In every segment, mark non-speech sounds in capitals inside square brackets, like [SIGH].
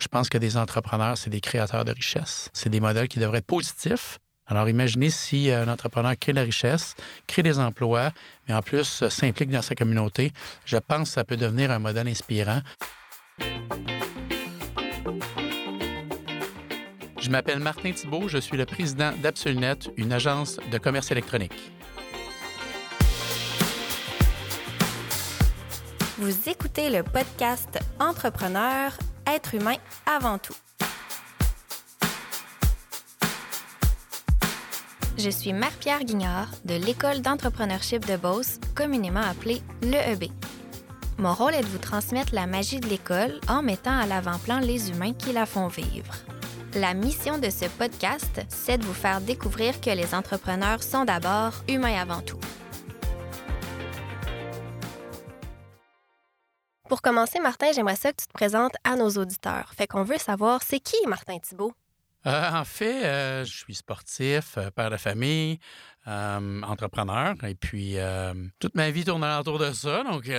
Je pense que des entrepreneurs, c'est des créateurs de richesse. C'est des modèles qui devraient être positifs. Alors, imaginez si un entrepreneur crée de la richesse, crée des emplois, mais en plus euh, s'implique dans sa communauté. Je pense que ça peut devenir un modèle inspirant. Je m'appelle Martin Thibault, je suis le président d'Absolunet, une agence de commerce électronique. Vous écoutez le podcast Entrepreneur, être humain avant tout. Je suis Marie-Pierre Guignard de l'École d'entrepreneurship de Beauce, communément appelée l'EEB. Mon rôle est de vous transmettre la magie de l'école en mettant à l'avant-plan les humains qui la font vivre. La mission de ce podcast, c'est de vous faire découvrir que les entrepreneurs sont d'abord humains avant tout. Pour commencer, Martin, j'aimerais ça que tu te présentes à nos auditeurs. Fait qu'on veut savoir, c'est qui Martin Thibault? Euh, en fait, euh, je suis sportif, euh, père de famille, entrepreneur, et puis toute ma vie tourne autour de ça. Donc,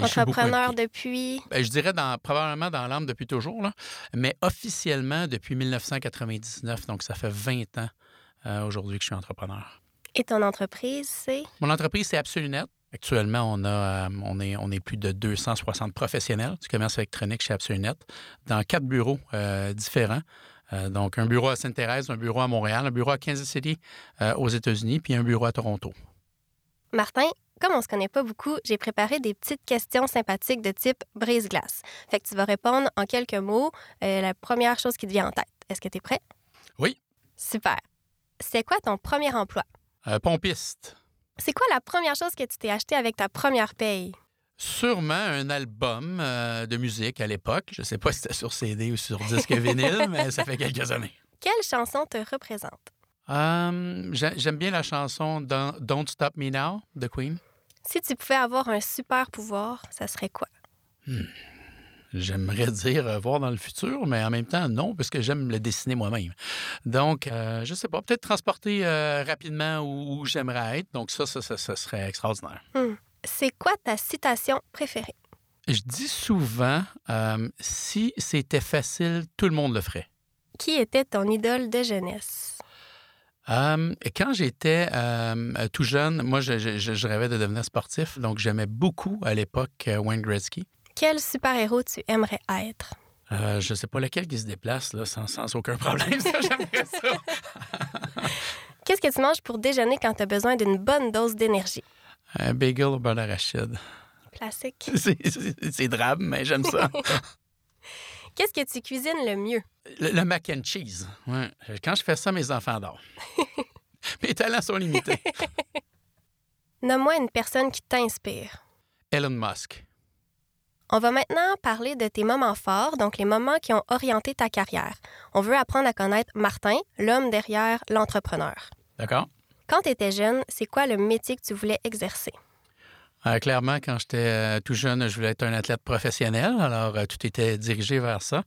entrepreneur depuis? Ben, je dirais dans, probablement dans l'âme depuis toujours, là, mais officiellement depuis 1999. Donc, ça fait 20 ans aujourd'hui que je suis entrepreneur. Et ton entreprise, c'est? Mon entreprise, c'est Absolunet. Actuellement, on, a, euh, on, est, on est plus de 260 professionnels du commerce électronique chez Absolunet dans quatre bureaux euh, différents. Euh, donc, un bureau à Sainte-Thérèse, un bureau à Montréal, un bureau à Kansas City aux États-Unis, puis un bureau à Toronto. Martin, comme on se connaît pas beaucoup, j'ai préparé des petites questions sympathiques de type brise-glace. Fait que tu vas répondre en quelques mots la première chose qui te vient en tête. Est-ce que tu es prêt? Oui. Super. C'est quoi ton premier emploi? pompiste. C'est quoi la première chose que tu t'es acheté avec ta première paye? Sûrement un album euh, de musique à l'époque. Je ne sais pas si c'était sur CD ou sur disque [LAUGHS] vinyle, mais ça fait quelques années. Quelle chanson te représente? Euh, j'aime bien la chanson Don't Stop Me Now de Queen. Si tu pouvais avoir un super pouvoir, ça serait quoi? Hmm j'aimerais dire euh, voir dans le futur, mais en même temps, non, parce que j'aime le dessiner moi-même. Donc, euh, je ne sais pas, peut-être transporter euh, rapidement où, j'aimerais être. Donc, ça, ça, ça, serait extraordinaire. Hmm. C'est quoi ta citation préférée? Je dis souvent, si c'était facile, tout le monde le ferait. Qui était ton idole de jeunesse? quand j'étais tout jeune, moi, je, je, rêvais de devenir sportif. Donc, j'aimais beaucoup à l'époque Wayne Gretzky. Quel super-héros tu aimerais être? Euh, je ne sais pas lequel qui se déplace là, sans, aucun problème. [LAUGHS] Ça, j'aimerais ça. [LAUGHS] Qu'est-ce que tu manges pour déjeuner quand tu as besoin d'une bonne dose d'énergie? Un bagel au beurre d'arachide. Classique. [LAUGHS] C'est drabe, mais j'aime ça. Qu'est-ce que tu cuisines le mieux? Le, mac and cheese. Quand je fais ça, mes enfants dorment. mes talents sont limités. Nomme-moi une personne qui t'inspire. Elon Musk. On va maintenant parler de tes moments forts, donc les moments qui ont orienté ta carrière. On veut apprendre à connaître Martin, l'homme derrière l'entrepreneur. D'accord. Quand tu étais jeune, c'est quoi le métier que tu voulais exercer? Euh, clairement, quand j'étais euh, tout jeune, je voulais être un athlète professionnel, alors euh, tout était dirigé vers ça.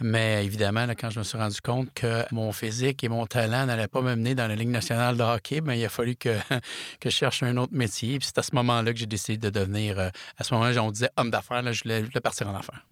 Mais évidemment, quand je me suis rendu compte que mon physique et mon talent n'allaient pas me mener dans la Ligue nationale de hockey, bien, il a fallu que, [LAUGHS] que je cherche un autre métier. Puis c'est à ce moment-là que j'ai décidé de devenir, euh, à ce moment-là, on disait homme d'affaires, je voulais, partir en affaires.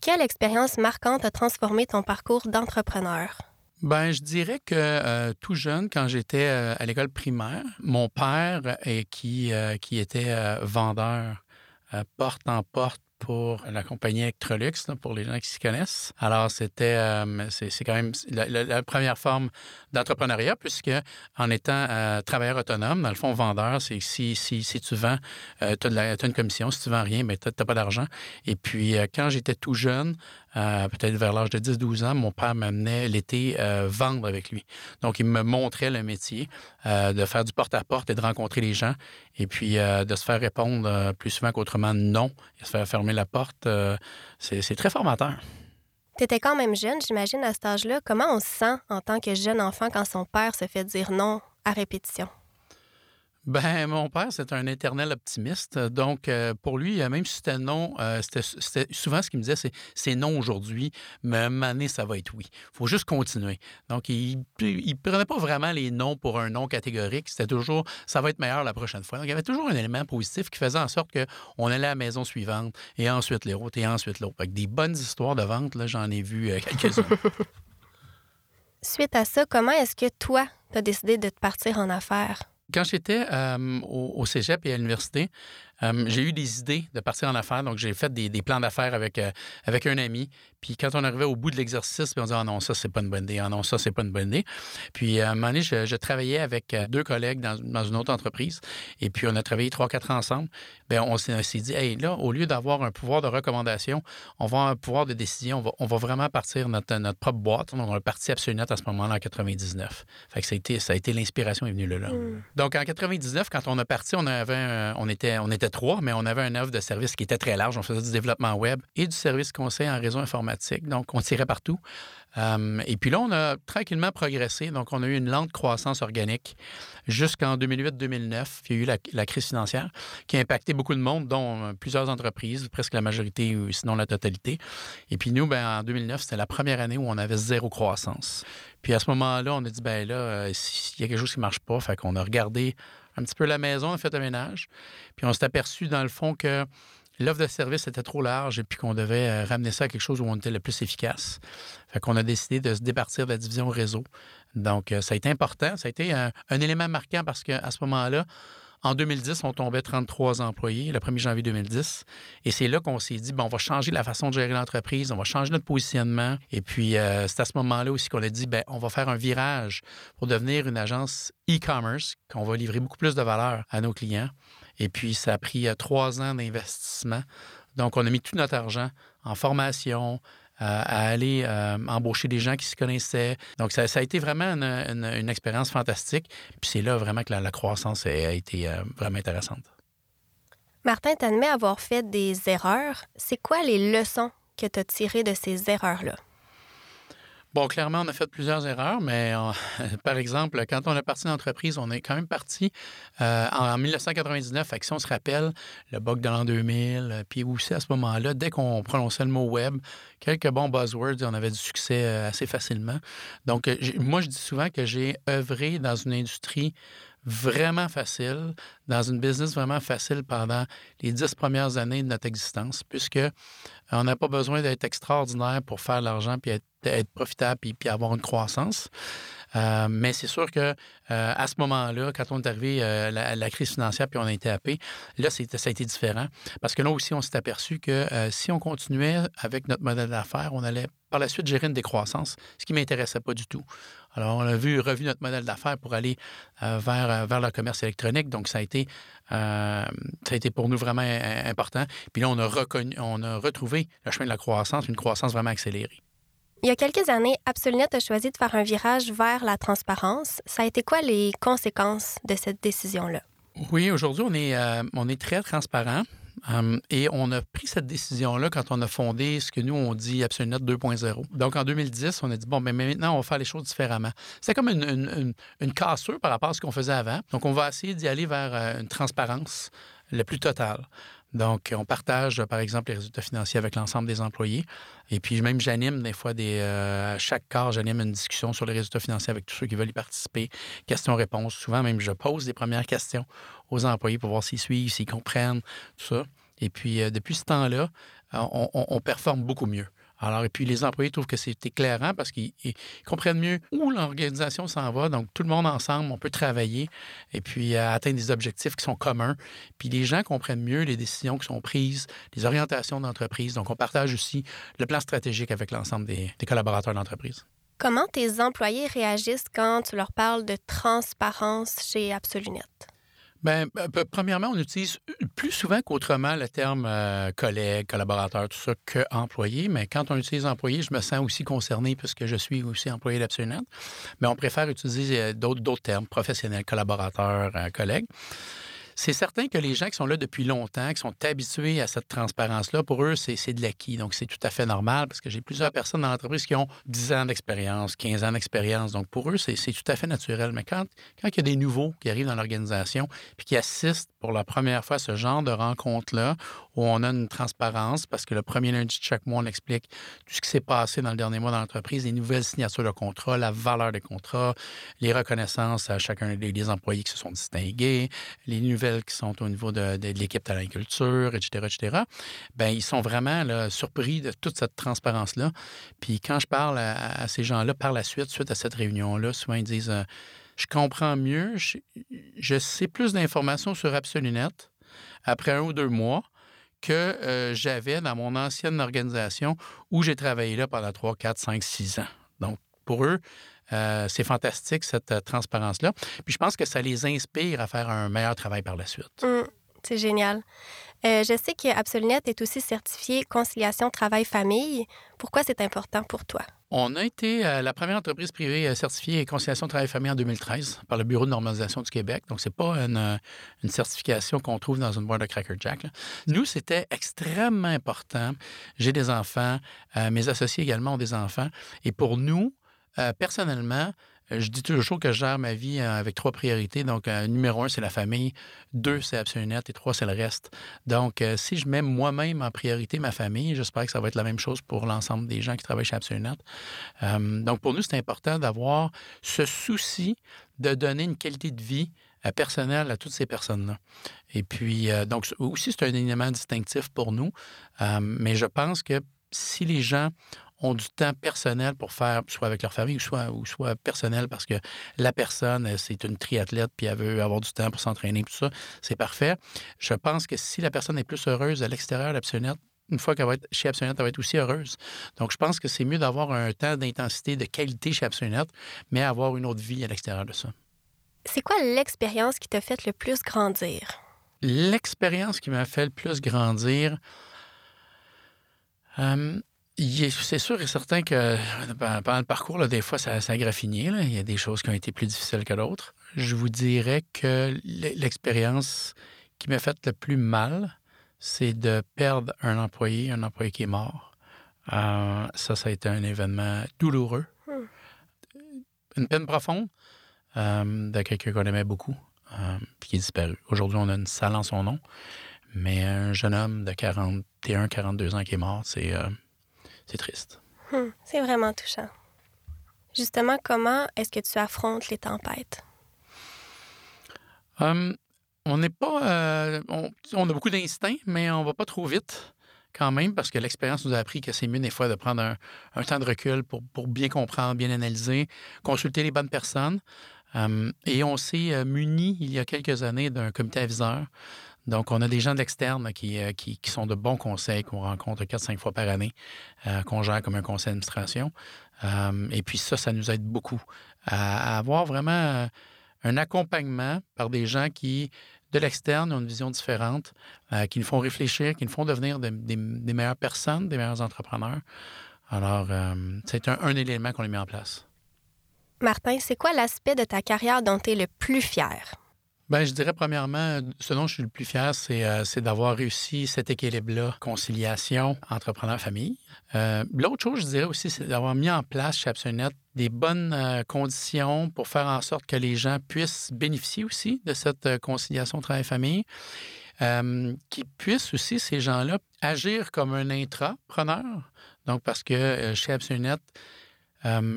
Quelle expérience marquante a transformé ton parcours d'entrepreneur? Ben, je dirais que euh, tout jeune, quand j'étais euh, à l'école primaire, mon père, qui, qui était vendeur porte en porte pour la compagnie Electrolux, pour les gens qui s'y connaissent. Alors, c'était, euh, quand même la, première forme d'entrepreneuriat, puisque en étant euh, travailleur autonome, dans le fond, vendeur, c'est si, si, si tu vends, euh, tu as, une commission. Si tu vends rien, mais ben, tu n'as pas d'argent. Et puis, quand j'étais tout jeune, peut-être vers l'âge de 10-12 ans, mon père m'amenait l'été vendre avec lui. Donc, il me montrait le métier de faire du porte-à-porte et de rencontrer les gens, et puis de se faire répondre plus souvent qu'autrement non, et se faire fermer la porte, euh, c'est très formateur. Tu étais quand même jeune, j'imagine, à cet âge-là. Comment on se sent en tant que jeune enfant quand son père se fait dire non à répétition? Ben, mon père, c'est un éternel optimiste. Donc, euh, pour lui, même si c'était non, euh, c'était souvent ce qu'il me disait, c'est non aujourd'hui, mais donné, ça va être oui. Il faut juste continuer. Donc, il ne prenait pas vraiment les noms pour un non catégorique. C'était toujours ça va être meilleur la prochaine fois. Donc, il y avait toujours un élément positif qui faisait en sorte qu'on allait à la maison suivante et ensuite les routes et ensuite l'autre. Avec des bonnes histoires de vente, là, j'en ai vu euh, quelques-unes. [LAUGHS] Suite à ça, comment est-ce que toi, tu as décidé de te partir en affaires? Quand j'étais au, au, cégep et à l'université, euh, j'ai eu des idées de partir en affaires. Donc, j'ai fait des, plans d'affaires avec, euh, avec un ami. Puis, quand on arrivait au bout de l'exercice, on disait Ah non, ça, c'est pas une bonne idée. Ah non, ça, c'est pas une bonne idée. Puis, à un moment donné, je, travaillais avec euh, deux collègues dans, une autre entreprise. Et puis, on a travaillé trois, quatre ensemble. Bien, on s'est dit Hey, là, au lieu d'avoir un pouvoir de recommandation, on va avoir un pouvoir de décision. On va, vraiment partir notre, notre propre boîte. On a parti Absolument à ce moment-là en 99. Fait que ça a été, ça a été l'inspiration est venue là. là. Hmm. Donc, en 99, quand on a parti, on, avait on, était, on était trois, mais on avait un offre de service qui était très large. On faisait du développement web et du service conseil en réseau informatique. Donc, on tirait partout. Euh, et puis là, on a tranquillement progressé. Donc, on a eu une lente croissance organique jusqu'en 2008-2009. Il y a eu la, crise financière qui a impacté beaucoup de monde, dont euh, plusieurs entreprises, presque la majorité, sinon la totalité. Et puis nous, ben, en 2009, c'était la première année où on avait zéro croissance. Puis à ce moment-là, on a dit, ben là, euh, s'il y a quelque chose qui ne marche pas, fait qu'on a regardé un petit peu la maison, on a fait un ménage. Puis on s'est aperçu, dans le fond, que l'offre de service était trop large et puis qu'on devait euh, ramener ça à quelque chose où on était le plus efficace. Fait qu'on a décidé de se départir de la division réseau. Donc, euh, ça a été important. Ça a été un, un élément marquant parce qu'à ce moment-là, en 2010, on tombait 33 employés, le 1er janvier 2010. Et c'est là qu'on s'est dit, on va changer la façon de gérer l'entreprise, on va changer notre positionnement. Et puis, euh, c'est à ce moment-là aussi qu'on a dit, ben, on va faire un virage pour devenir une agence e-commerce, qu'on va livrer beaucoup plus de valeur à nos clients. Et puis, ça a pris euh, trois ans d'investissement. Donc, on a mis tout notre argent en formation, à aller euh, embaucher des gens qui se connaissaient. Donc, ça, a été vraiment une, expérience fantastique. Puis c'est là vraiment que la, croissance a, été euh, vraiment intéressante. Martin, tu admets avoir fait des erreurs. C'est quoi les leçons que tu as tirées de ces erreurs-là? Bon, clairement, on a fait plusieurs erreurs, mais euh, [LAUGHS] par exemple, quand on est parti d'entreprise, on est quand même parti euh, en 1999. Fait se rappelle, le bug de l'an 2000, euh, puis aussi à ce moment-là, dès qu'on prononçait le mot web, quelques bons buzzwords, on avait du succès assez facilement. Donc, moi, je dis souvent que j'ai œuvré dans une industrie vraiment facile, dans une business vraiment facile pendant les dix premières années de notre existence, puisque euh, on n'a pas besoin d'être extraordinaire pour faire l'argent puis être, profitable puis, avoir une croissance. Euh, mais c'est sûr que euh, à ce moment-là, quand on est arrivé à la, crise financière puis on a été happé, là, ça a été différent. Parce que là aussi, on s'est aperçu que si on continuait avec notre modèle d'affaires, on allait par la suite gérer une décroissance, ce qui ne m'intéressait pas du tout. Alors, on a vu, revu notre modèle d'affaires pour aller euh, vers, euh, vers le commerce électronique. Donc, ça a été, euh, ça a été pour nous vraiment important. Puis là, on a, reconnu, on a retrouvé le chemin de la croissance, une croissance vraiment accélérée. Il y a quelques années, Absolunet a choisi de faire un virage vers la transparence. Ça a été quoi les conséquences de cette décision-là? Oui, aujourd'hui, on est, on est très transparent. Hum, et on a pris cette décision-là quand on a fondé ce que nous, on dit Absolument 2.0. Donc, en 2010, on a dit, bon, mais maintenant, on va faire les choses différemment. C'est comme une, une, cassure par rapport à ce qu'on faisait avant. Donc, on va essayer d'y aller vers euh, une transparence la plus totale. Donc, on partage, par exemple, les résultats financiers avec l'ensemble des employés. Et puis, même, j'anime des fois, des, euh, à chaque quart, j'anime une discussion sur les résultats financiers avec tous ceux qui veulent y participer. Questions-réponses. Souvent, même, je pose des premières questions aux employés pour voir s'ils suivent, s'ils comprennent, tout ça. Et puis, euh, depuis ce temps-là, on performe beaucoup mieux. Alors, et puis les employés trouvent que c'est éclairant parce qu'ils comprennent mieux où l'organisation s'en va. Donc, tout le monde ensemble, on peut travailler et puis euh, atteindre des objectifs qui sont communs. Puis les gens comprennent mieux les décisions qui sont prises, les orientations d'entreprise. Donc, on partage aussi le plan stratégique avec l'ensemble des, collaborateurs de l'entreprise. Comment tes employés réagissent quand tu leur parles de transparence chez Absolunet? Bien, euh, premièrement, on utilise plus souvent qu'autrement le terme euh, collègue, collaborateur, tout ça, que employé. Mais quand on utilise employé, je me sens aussi concerné puisque je suis aussi employé d'Absolument. Mais on préfère utiliser euh, d'autres termes, professionnel, collaborateur, collègue. C'est certain que les gens qui sont là depuis longtemps, qui sont habitués à cette transparence-là, pour eux, c'est de l'acquis. Donc, c'est tout à fait normal parce que j'ai plusieurs personnes dans l'entreprise qui ont 10 ans d'expérience, 15 ans d'expérience. Donc, pour eux, c'est tout à fait naturel. Mais quand, quand il y a des nouveaux qui arrivent dans l'organisation puis qui assistent pour la première fois à ce genre de rencontre-là, où on a une transparence, parce que le premier lundi de chaque mois, on explique tout ce qui s'est passé dans le dernier mois dans l'entreprise, les nouvelles signatures de contrats, la valeur des contrats, les reconnaissances à chacun des, employés qui se sont distingués, les nouvelles qui sont au niveau de, l'équipe de culture, etc., etc., bien, ils sont vraiment surpris de toute cette transparence-là. Puis quand je parle à, ces gens-là par la suite, suite à cette réunion-là, souvent ils disent euh, Je comprends mieux, je, sais plus d'informations sur AbsoluNet après un ou deux mois que euh, j'avais dans mon ancienne organisation où j'ai travaillé là pendant 3, 4, 5, 6 ans. Donc, pour eux, euh, c'est fantastique, cette transparence-là. Puis je pense que ça les inspire à faire un meilleur travail par la suite. Mmh, c'est génial. Euh, je sais que Absolunet est aussi certifié conciliation travail-famille. Pourquoi c'est important pour toi? On a été euh, la première entreprise privée euh, certifiée conciliation travail-famille en 2013 par le Bureau de normalisation du Québec. Donc, ce n'est pas une, certification qu'on trouve dans une boîte de Cracker Jack. Nous, c'était extrêmement important. J'ai des enfants, mes associés également ont des enfants. Et pour nous, personnellement, je dis toujours que je gère ma vie euh, avec trois priorités. Donc, euh, numéro un, c'est la famille. Deux, c'est Absolunet. Et trois, c'est le reste. Donc, euh, si je mets moi-même en priorité ma famille, j'espère que ça va être la même chose pour l'ensemble des gens qui travaillent chez Absolunet. donc, pour nous, c'est important d'avoir ce souci de donner une qualité de vie personnelle à toutes ces personnes-là. Et puis, donc, aussi, c'est un élément distinctif pour nous. mais je pense que si les gens ont du temps personnel pour faire, soit avec leur famille, ou soit, ou soit personnel parce que la personne, euh, c'est une triathlète, puis elle veut avoir du temps pour s'entraîner, tout ça, c'est parfait. Je pense que si la personne est plus heureuse à l'extérieur d'Absonette, une fois qu'elle va être chez Absolunet, elle va être aussi heureuse. Donc, je pense que c'est mieux d'avoir un temps d'intensité, de qualité chez Absolunet, mais avoir une autre vie à l'extérieur de ça. C'est quoi l'expérience qui t'a fait le plus grandir? L'expérience qui m'a fait le plus grandir, euh, c'est sûr et certain que pendant le parcours, des fois, ça, ça a graffiné. Il y a des choses qui ont été plus difficiles que d'autres. Je vous dirais que l'expérience qui m'a fait le plus mal, c'est de perdre un employé, un employé qui est mort. Euh, ça, ça a été un événement douloureux. Hmm. Une peine profonde euh, de quelqu'un qu'on aimait beaucoup, euh, puis qui est disparu. Aujourd'hui, on a une salle en son nom, mais un jeune homme de 41, 42 ans qui est mort, c'est c'est triste. Hmm, c'est vraiment touchant. Justement, comment est-ce que tu affrontes les tempêtes? Hum, on n'est pas. Euh, on, a beaucoup d'instinct, mais on va pas trop vite quand même, parce que l'expérience nous a appris que c'est mieux des fois de prendre un, temps de recul pour, bien comprendre, bien analyser, consulter les bonnes personnes. Hum, et on s'est euh, muni il y a quelques années d'un comité aviseur donc, on a des gens de l'externe euh, qui, qui, sont de bons conseils qu'on rencontre 4-5 fois par année, euh, qu'on gère comme un conseil d'administration. Euh, et puis ça, ça nous aide beaucoup à, avoir vraiment un accompagnement par des gens qui, de l'externe, ont une vision différente, qui nous font réfléchir, qui nous font devenir des, meilleures personnes, des meilleurs entrepreneurs. Alors, c'est un, un élément qu'on a mis en place. Martin, c'est quoi l'aspect de ta carrière dont tu es le plus fier? Bien, je dirais premièrement, ce dont je suis le plus fier, c'est, euh, d'avoir réussi cet équilibre-là, conciliation, entrepreneur-famille. Euh, l'autre chose, je dirais aussi, c'est d'avoir mis en place chez Absolunet des bonnes euh, conditions pour faire en sorte que les gens puissent bénéficier aussi de cette conciliation travail-famille. qui puissent aussi, ces gens-là, agir comme un intrapreneur. Donc, parce que chez Absolunet,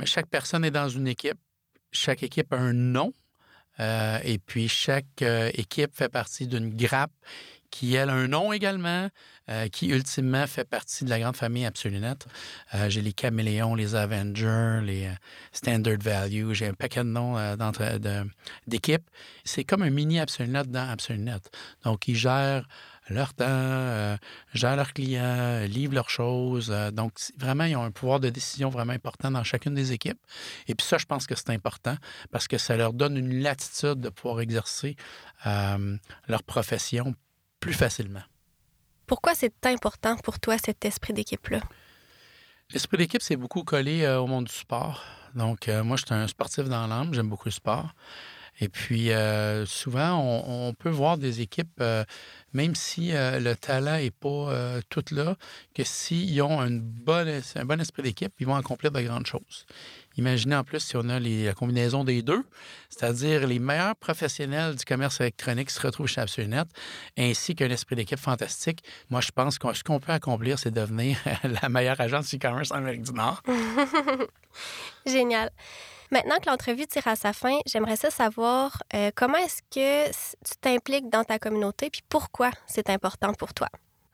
chaque personne est dans une équipe. Chaque équipe a un nom euh, et puis, chaque euh, équipe fait partie d'une grappe qui, a un nom également, euh, qui ultimement fait partie de la grande famille Absolunet. j'ai les Caméléons, les Avengers, les Standard Value, j'ai un paquet de noms d'équipes. C'est comme un mini Absolunet dans Absolunet. Donc, ils gèrent leur temps, euh, gèrent leurs clients, livrent leurs choses. Euh, donc, vraiment, ils ont un pouvoir de décision vraiment important dans chacune des équipes. Et puis ça, je pense que c'est important parce que ça leur donne une latitude de pouvoir exercer euh, leur profession plus facilement. Pourquoi c'est important pour toi cet esprit d'équipe-là? L'esprit d'équipe, c'est beaucoup collé au monde du sport. Donc, moi, je suis un sportif dans l'âme, j'aime beaucoup le sport. Et puis, souvent, on, peut voir des équipes, même si le talent n'est pas tout là, que s'ils ont un bon esprit d'équipe, ils vont accomplir de grandes choses. Imaginez en plus si on a la combinaison des deux, c'est-à-dire les meilleurs professionnels du commerce électronique se retrouvent chez Absolunet, ainsi qu'un esprit d'équipe fantastique. Moi, je pense que ce qu'on peut accomplir, c'est devenir [LAUGHS] la meilleure agence e-commerce en Amérique du Nord. [LAUGHS] Génial. Maintenant que l'entrevue tire à sa fin, j'aimerais savoir euh, comment est-ce que tu t'impliques dans ta communauté, puis pourquoi c'est important pour toi?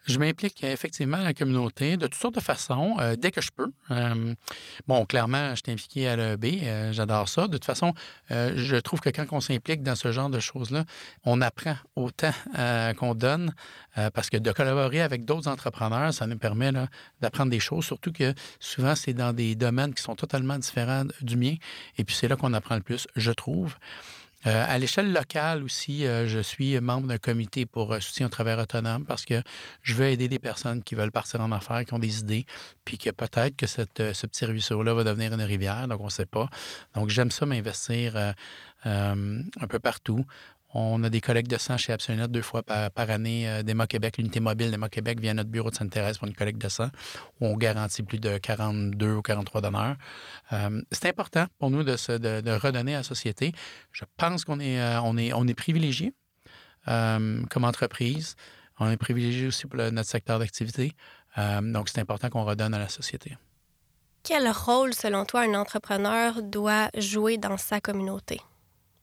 Je m'implique effectivement dans la communauté de toutes sortes de façons, euh, dès que je peux. Euh, bon, clairement, je suis impliqué à l'EB, euh, j'adore ça. De toute façon, je trouve que quand on s'implique dans ce genre de choses-là, on apprend autant qu'on donne, parce que de collaborer avec d'autres entrepreneurs, ça nous permet d'apprendre des choses, surtout que souvent, c'est dans des domaines qui sont totalement différents du mien, et puis c'est là qu'on apprend le plus, je trouve. Euh, à l'échelle locale aussi, euh, je suis membre d'un comité pour euh, soutien au travail autonome parce que je veux aider des personnes qui veulent partir en affaires, qui ont des idées, puis que peut-être que ce petit ruisseau-là va devenir une rivière, donc on ne sait pas. Donc j'aime ça m'investir un peu partout. On a des collègues de sang chez Absolunet deux fois par, année. Euh, Québec, l'unité mobile d'Emma Québec vient à notre bureau de Sainte-Thérèse pour une collecte de sang où on garantit plus de 42 ou 43 donneurs. Euh, c'est important pour nous de, redonner à la société. Je pense qu'on est, euh, privilégié comme entreprise. On est privilégié aussi pour notre secteur d'activité. donc, c'est important qu'on redonne à la société. Quel rôle, selon toi, un entrepreneur doit jouer dans sa communauté?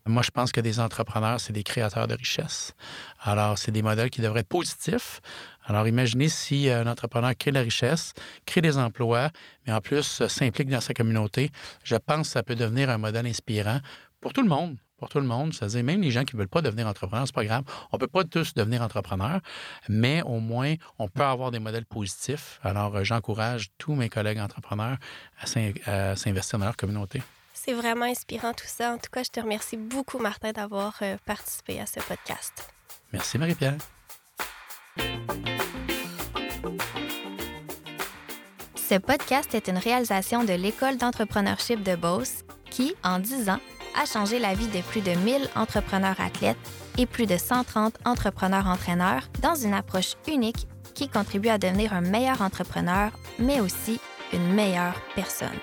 Moi, je pense que des entrepreneurs, c'est des créateurs de richesse. Alors, c'est des modèles qui devraient être positifs. Alors, imaginez si un entrepreneur crée la richesse, crée des emplois, mais en plus euh, s'implique dans sa communauté. Je pense que ça peut devenir un modèle inspirant pour tout le monde. Pour tout le monde, c'est-à-dire même les gens qui ne veulent pas devenir entrepreneurs, c'est pas grave. On ne peut pas tous devenir entrepreneurs, mais au moins, on peut avoir des modèles positifs. Alors, euh, j'encourage tous mes collègues entrepreneurs à s'investir dans leur communauté. C'est vraiment inspirant tout ça. En tout cas, je te remercie beaucoup, Martin, d'avoir euh, participé à ce podcast. Merci, Marie-Pierre. Ce podcast est une réalisation de l'École d'entrepreneurship de Beauce qui, en 10 ans, a changé la vie de plus de 1000 entrepreneurs athlètes et plus de 130 entrepreneurs entraîneurs dans une approche unique qui contribue à devenir un meilleur entrepreneur, mais aussi une meilleure personne.